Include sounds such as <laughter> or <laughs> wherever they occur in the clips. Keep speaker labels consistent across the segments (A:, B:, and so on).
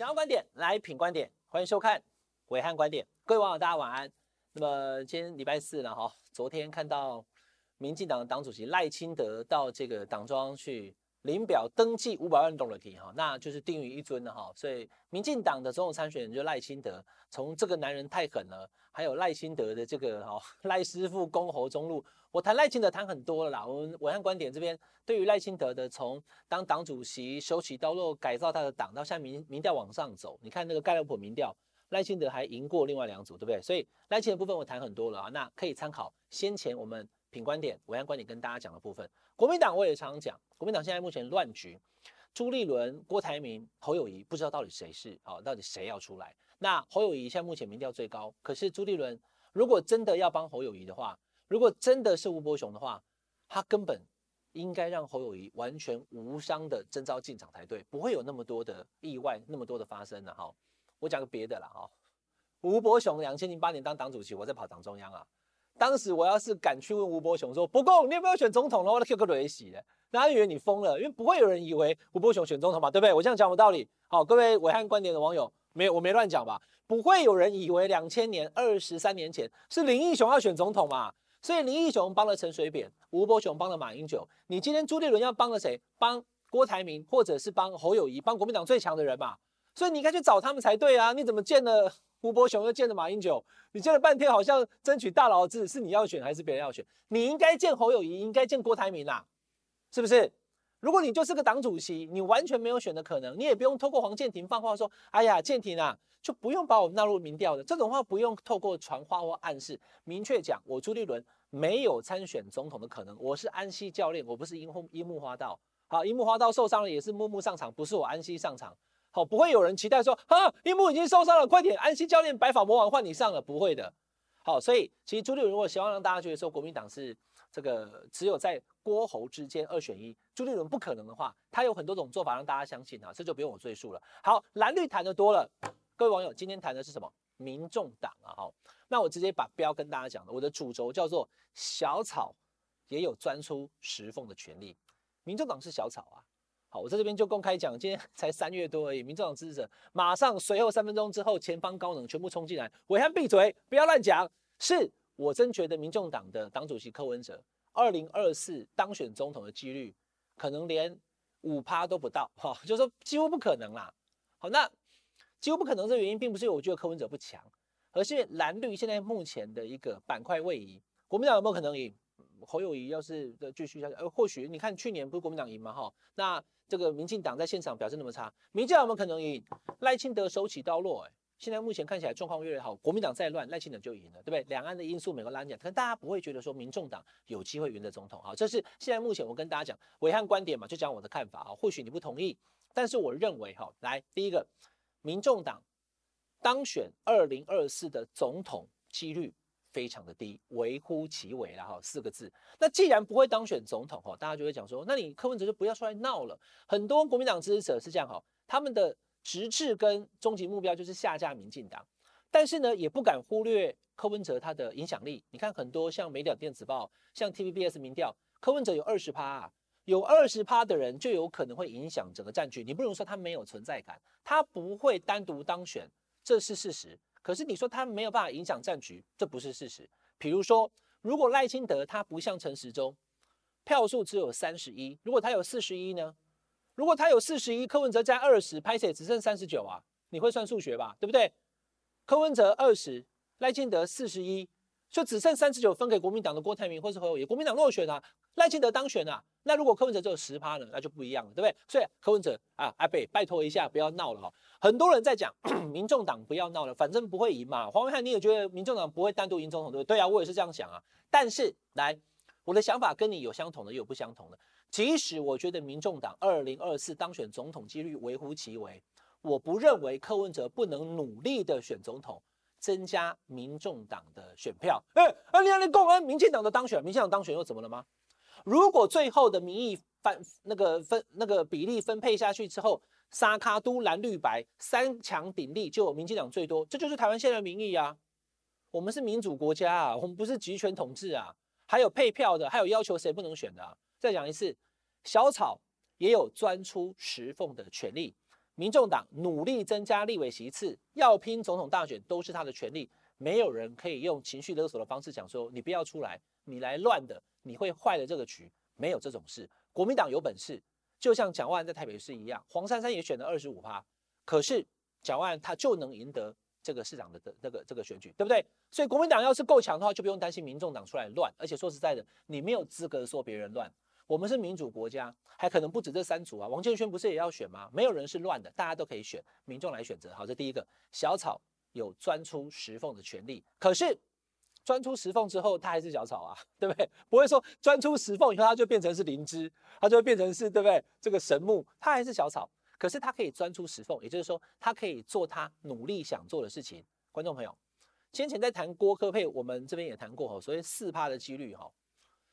A: 想要观点来品观点，欢迎收看伟汉观点。各位网友，大家晚安。那么今天礼拜四了哈，昨天看到民进党的党主席赖清德到这个党庄去。领表登记五百万动了题哈，那就是定于一尊的哈，所以民进党的总统参选人就赖清德，从这个男人太狠了，还有赖清德的这个哈赖师傅公侯中路，我谈赖清德谈很多了啦。我们暐瀚观点这边对于赖清德的从当党主席手起刀落改造他的党，到现在民民调往上走，你看那个盖洛普民调，赖清德还赢过另外两组，对不对？所以赖清德部分我谈很多了啊，那可以参考先前我们。品观点，我按观点跟大家讲的部分，国民党我也常常讲，国民党现在目前乱局，朱立伦、郭台铭、侯友宜不知道到底谁是好，到底谁要出来？那侯友宜现在目前民调最高，可是朱立伦如果真的要帮侯友宜的话，如果真的是吴伯雄的话，他根本应该让侯友宜完全无伤的征召进场才对，不会有那么多的意外，那么多的发生的哈。我讲个别的啦哈，吴伯雄两千零八年当党主席，我在跑党中央啊。当时我要是敢去问吴伯雄说，不公，你有没有选总统的话，那 Q 个雷洗的，大家以为你疯了，因为不会有人以为吴伯雄选总统嘛，对不对？我这样讲有道理。好，各位伟汉观点的网友，没，我没乱讲吧？不会有人以为两千年二十三年前是林义雄要选总统嘛？所以林义雄帮了陈水扁，吴伯雄帮了马英九。你今天朱立伦要帮了谁？帮郭台铭，或者是帮侯友宜，帮国民党最强的人嘛？所以你应该去找他们才对啊！你怎么见了？吴伯雄又见了马英九，你见了半天，好像争取大佬制是你要选还是别人要选？你应该见侯友宜，应该见郭台铭啦，是不是？如果你就是个党主席，你完全没有选的可能，你也不用透过黄健庭放话说，哎呀，健庭啊，就不用把我纳入民调的这种话，不用透过传话或暗示，明确讲，我朱立伦没有参选总统的可能，我是安西教练，我不是樱木樱木花道。好，樱木花道受伤了，也是木木上场，不是我安西上场。好，不会有人期待说，哈，樱木已经受伤了，快点，安西教练白发魔王换你上了，不会的。好，所以其实朱立伦如果希望让大家觉得说国民党是这个只有在郭侯之间二选一，朱立伦不可能的话，他有很多种做法让大家相信啊，这就不用我赘述了。好，蓝绿谈的多了，各位网友，今天谈的是什么？民众党啊，好，那我直接把标跟大家讲了，我的主轴叫做小草也有钻出石缝的权利，民众党是小草啊。好，我在这边就公开讲，今天 <laughs> 才三月多而已，民众党支持者马上随后三分钟之后，前方高能全部冲进来，暐瀚闭嘴，不要乱讲。是我真觉得民众党的党主席柯文哲，二零二四当选总统的几率，可能连五趴都不到，哈，<laughs> 就是说几乎不可能啦。好，那几乎不可能这原因，并不是因为我觉得柯文哲不强，而是蓝绿现在目前的一个板块位移，国民党有没有可能赢？侯友宜要是继续下去，呃，或许你看去年不是国民党赢吗？哈，那这个民进党在现场表现那么差，民进党有没有可能赢？赖清德手起刀落，哎，现在目前看起来状况越来越好，国民党再乱，赖清德就赢了，对不对？两岸的因素每个拉讲，可能大家不会觉得说民众党有机会赢得总统，好，这是现在目前我跟大家讲暐瀚观点嘛，就讲我的看法啊，或许你不同意，但是我认为哈，来第一个，民众党当选二零二四的总统几率。非常的低，微乎其微了哈，四个字。那既然不会当选总统哈，大家就会讲说，那你柯文哲就不要出来闹了。很多国民党支持者是这样哈，他们的直至跟终极目标就是下架民进党，但是呢，也不敢忽略柯文哲他的影响力。你看很多像美调电子报、像 TVBS 民调，柯文哲有二十趴啊，有二十趴的人就有可能会影响整个战局。你不能说他没有存在感，他不会单独当选，这是事实。可是你说他没有办法影响战局，这不是事实。比如说，如果赖清德他不像陈时中，票数只有三十一，如果他有四十一呢？如果他有四十一，柯文哲加二十，拍谢只剩三十九啊？你会算数学吧？对不对？柯文哲二十，赖清德四十一。就只剩三十九分给国民党的郭台铭或是侯友宜，国民党落选啊，赖清德当选啊，那如果柯文哲只有十趴呢，那就不一样了，对不对？所以柯文哲啊，阿北拜托一下，不要闹了哈。很多人在讲 <clears throat> 民众党不要闹了，反正不会赢嘛。黄维汉，你也觉得民众党不会单独赢总统，对不对？对啊，我也是这样想啊。但是来，我的想法跟你有相同的，也有不相同的。即使我觉得民众党二零二四当选总统几率微乎其微，我不认为柯文哲不能努力的选总统。增加民众党的选票，哎，啊，你看你共安民进党的当选，民进党当选又怎么了吗？如果最后的民意分那个分那个比例分配下去之后，沙卡都蓝绿白三强鼎立，就民进党最多，这就是台湾现在的民意啊。我们是民主国家啊，我们不是集权统治啊。还有配票的，还有要求谁不能选的。再讲一次，小草也有钻出石缝的权利。民众党努力增加立委席次，要拼总统大选都是他的权利，没有人可以用情绪勒索的方式讲说你不要出来，你来乱的，你会坏了这个局，没有这种事。国民党有本事，就像蒋万在台北市一样，黄珊珊也选了二十五趴，可是蒋万他就能赢得这个市长的的那个这个选举，对不对？所以国民党要是够强的话，就不用担心民众党出来乱。而且说实在的，你没有资格说别人乱。我们是民主国家，还可能不止这三组啊。王建煊不是也要选吗？没有人是乱的，大家都可以选，民众来选择。好，这第一个，小草有钻出石缝的权利。可是钻出石缝之后，它还是小草啊，<laughs> 对不对？不会说钻出石缝以后，它就变成是灵芝，它就会变成是，对不对？这个神木，它还是小草。可是它可以钻出石缝，也就是说，它可以做它努力想做的事情。观众朋友，先前在谈郭科配，我们这边也谈过哈，所谓四趴的几率哈，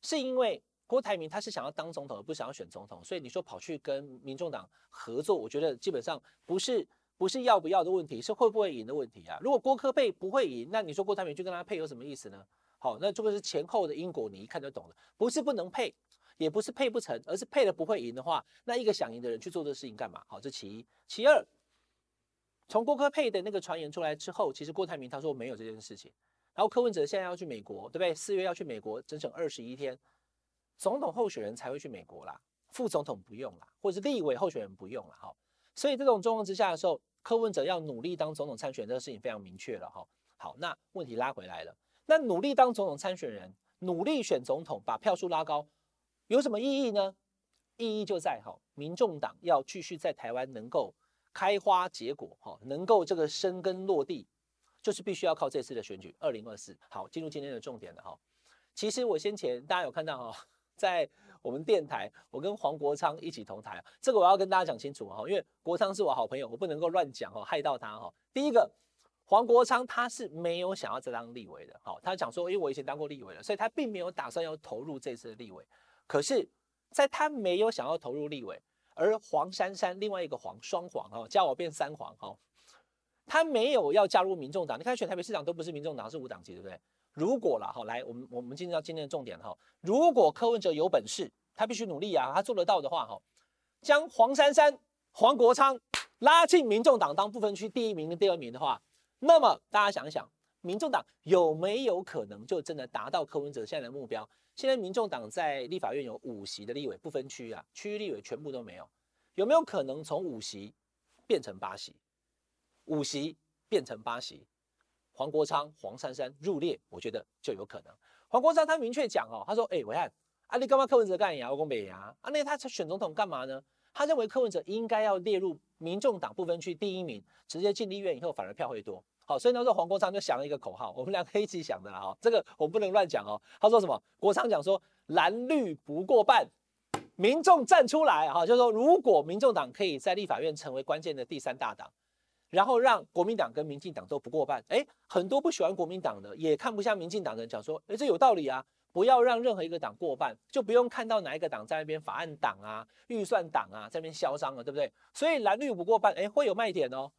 A: 是因为。郭台铭他是想要当总统，而不是想要选总统，所以你说跑去跟民众党合作，我觉得基本上不是不是要不要的问题，是会不会赢的问题啊。如果郭科配不会赢，那你说郭台铭去跟他配有什么意思呢？好，那这个是前后的因果，你一看就懂了。不是不能配，也不是配不成，而是配了不会赢的话，那一个想赢的人去做这个事情干嘛？好，这其一。其二，从郭科配的那个传言出来之后，其实郭台铭他说没有这件事情。然后柯文哲现在要去美国，对不对？四月要去美国，整整二十一天。总统候选人才会去美国啦，副总统不用啦，或者是立委候选人不用了哈。所以这种状况之下的时候，柯文哲要努力当总统参选，这个事情非常明确了哈。好，那问题拉回来了，那努力当总统参选人，努力选总统，把票数拉高，有什么意义呢？意义就在哈，民众党要继续在台湾能够开花结果哈，能够这个生根落地，就是必须要靠这次的选举，二零二四。好，进入今天的重点了哈。其实我先前大家有看到哈。在我们电台，我跟黄国昌一起同台，这个我要跟大家讲清楚哈，因为国昌是我好朋友，我不能够乱讲哦，害到他哈。第一个，黄国昌他是没有想要再当立委的，好，他讲说，因为我以前当过立委了，所以他并没有打算要投入这次的立委。可是，在他没有想要投入立委，而黄珊珊另外一个黄双黄哈，叫我变三黄哈，他没有要加入民众党。你看选台北市长都不是民众党，是无党籍，对不对？如果了哈，来，我们我们进入到今天的重点哈。如果柯文哲有本事，他必须努力啊，他做得到的话哈，将黄珊珊、黄国昌拉进民众党当不分区第一名跟第二名的话，那么大家想一想，民众党有没有可能就真的达到柯文哲现在的目标？现在民众党在立法院有五席的立委不分区啊，区域立委全部都没有，有没有可能从五席变成八席？五席变成八席？黄国昌、黄珊珊入列，我觉得就有可能。黄国昌他明确讲哦，他说：“哎、欸，暐瀚，啊你干嘛柯文哲干呀？我讲北呀，啊那他选总统干嘛呢？他认为柯文哲应该要列入民众党不分区第一名，直接进立院以后反而票会多。好，所以那时候黄国昌就想了一个口号，我们两个一起想的哈。这个我不能乱讲哦。他说什么？国昌讲说蓝绿不过半，民众站出来哈，就是说如果民众党可以在立法院成为关键的第三大党。”然后让国民党跟民进党都不过半，哎，很多不喜欢国民党的，也看不下民进党的人讲说，哎，这有道理啊，不要让任何一个党过半，就不用看到哪一个党在那边法案党啊、预算党啊在那边嚣张了，对不对？所以蓝绿不过半，哎，会有卖点哦。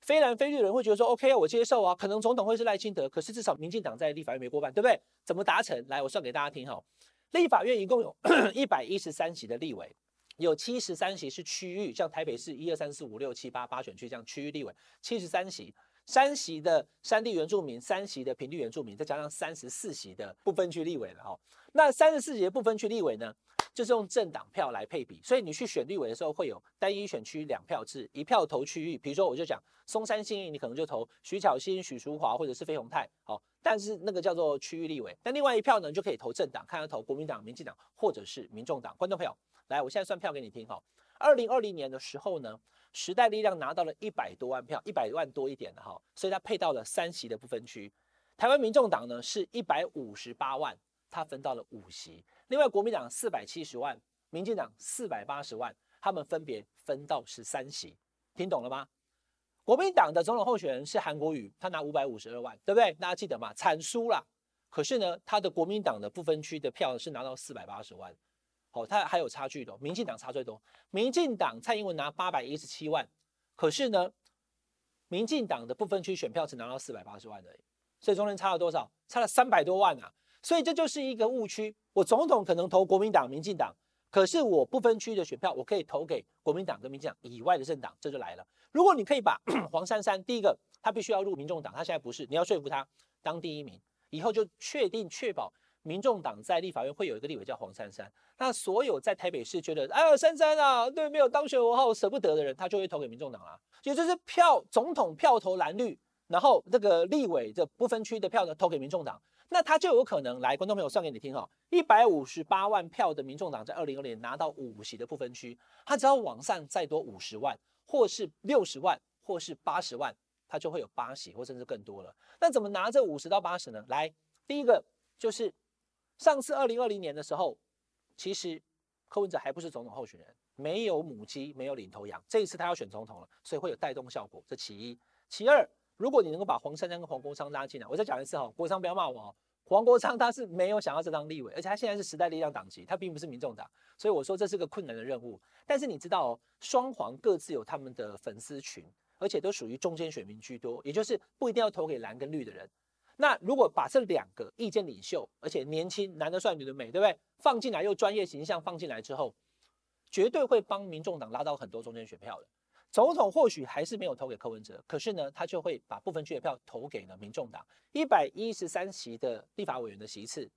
A: 非蓝非绿的人会觉得说，OK 啊，我接受啊，可能总统会是赖清德，可是至少民进党在立法院没过半，对不对？怎么达成？来，我算给大家听哈，立法院一共有 <coughs> 一百一十三席的立委。有七十三席是区域，像台北市一二三四五六七八八选区这样区域立委，七十三席，三席的山地原住民，三席的平地原住民，再加上三十四席的不分区立委了哈。那三十四席的不分区立委呢，就是用政党票来配比，所以你去选立委的时候会有单一选区两票制，一票投区域。比如说我就讲松山信义，你可能就投徐巧芯、许淑华或者是费鸿泰，好，但是那个叫做区域立委。但另外一票呢，就可以投政党，看要投国民党、民进党或者是民众党。观众朋友。来，我现在算票给你听哈。二零二零年的时候呢，时代力量拿到了一百多万票，一百万多一点的哈，所以他配到了三席的不分区。台湾民众党呢是一百五十八万，他分到了五席。另外国民党四百七十万，民进党四百八十万，他们分别分到十三席。听懂了吗？国民党的总统候选人是韩国瑜，他拿五百五十二万，对不对？大家记得吗？惨输了。可是呢，他的国民党的不分区的票是拿到四百八十万。好，他还有差距的，民进党差最多。民进党蔡英文拿八百一十七万，可是呢，民进党的不分区选票只拿到四百八十万而已，所以中间差了多少？差了三百多万啊！所以这就是一个误区。我总统可能投国民党、民进党，可是我不分区的选票，我可以投给国民党跟民进党以外的政党，这就来了。如果你可以把 <clears throat> 黄珊珊，第一个他必须要入民众党，他现在不是，你要说服他当第一名，以后就确定确保民众党在立法院会有一个立委叫黄珊珊。那所有在台北市觉得哎呀珊珊啊，对没有当选我好舍不得的人，他就会投给民众党啦。也就是票总统票投蓝绿，然后这个立委的不分区的票呢投给民众党。那他就有可能来，观众朋友算给你听哈，一百五十八万票的民众党在二零二零年拿到五席的不分区，他只要往上再多五十万，或是六十万，或是八十万，他就会有八席，或甚至更多了。那怎么拿这五十到八十呢？来，第一个就是上次二零二零年的时候，其实柯文哲还不是总统候选人，没有母鸡，没有领头羊，这一次他要选总统了，所以会有带动效果，这其一。其二。如果你能够把黄珊珊跟黄国昌拉进来，我再讲一次哈，国昌不要骂我哦。黄国昌他是没有想要这当立委，而且他现在是时代力量党籍，他并不是民众党，所以我说这是个困难的任务。但是你知道哦，双黄各自有他们的粉丝群，而且都属于中间选民居多，也就是不一定要投给蓝跟绿的人。那如果把这两个意见领袖，而且年轻，男的帅，女的美，对不对？放进来又专业形象放进来之后，绝对会帮民众党拉到很多中间选票的。总统或许还是没有投给柯文哲，可是呢，他就会把部分区的票投给了民众党。一百一十三席的立法委员的席次，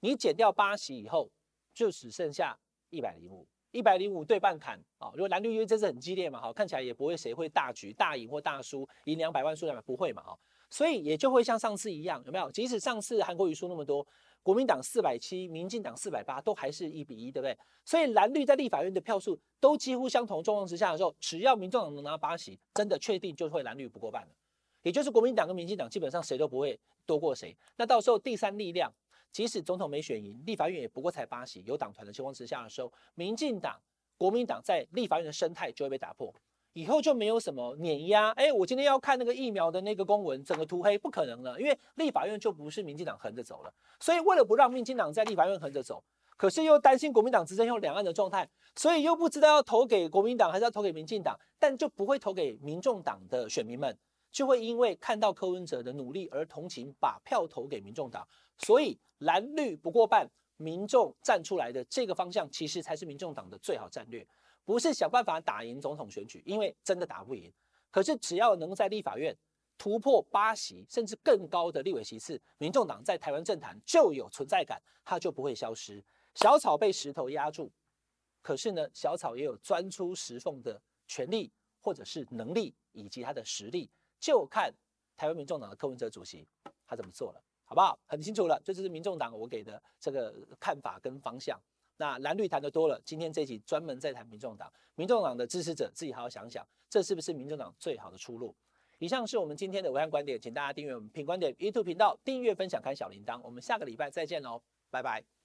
A: 你减掉八席以后，就只剩下一百零五，一百零五对半砍啊！如果蓝绿因为这次很激烈嘛，哈，看起来也不会谁会大局大赢或大输，赢两百万输两百不会嘛，哈，所以也就会像上次一样，有没有？即使上次韩国瑜输那么多。国民党四百七，民进党四百八，都还是一比一，对不对？所以蓝绿在立法院的票数都几乎相同状况之下的时候，只要民众党能拿八席，真的确定就会蓝绿不过半了。也就是国民党跟民进党基本上谁都不会多过谁。那到时候第三力量，即使总统没选赢，立法院也不过才八席，有党团的情况之下的时候，民进党、国民党在立法院的生态就会被打破。以后就没有什么碾压，哎，我今天要看那个疫苗的那个公文，整个涂黑不可能了，因为立法院就不是民进党横着走了。所以为了不让民进党在立法院横着走，可是又担心国民党执政后两岸的状态，所以又不知道要投给国民党还是要投给民进党，但就不会投给民众党的选民们，就会因为看到柯文哲的努力而同情，把票投给民众党。所以蓝绿不过半，民众站出来的这个方向，其实才是民众党的最好战略。不是想办法打赢总统选举，因为真的打不赢。可是只要能在立法院突破八席，甚至更高的立委席次，民众党在台湾政坛就有存在感，它就不会消失。小草被石头压住，可是呢，小草也有钻出石缝的权利，或者是能力以及他的实力，就看台湾民众党的柯文哲主席他怎么做了，好不好？很清楚了，这就是民众党我给的这个看法跟方向。那蓝绿谈的多了，今天这集专门在谈民众党，民众党的支持者自己好好想想，这是不是民众党最好的出路？以上是我们今天的暐瀚观点，请大家订阅我们品观点 YouTube 频道，订阅分享开小铃铛，我们下个礼拜再见喽，拜拜。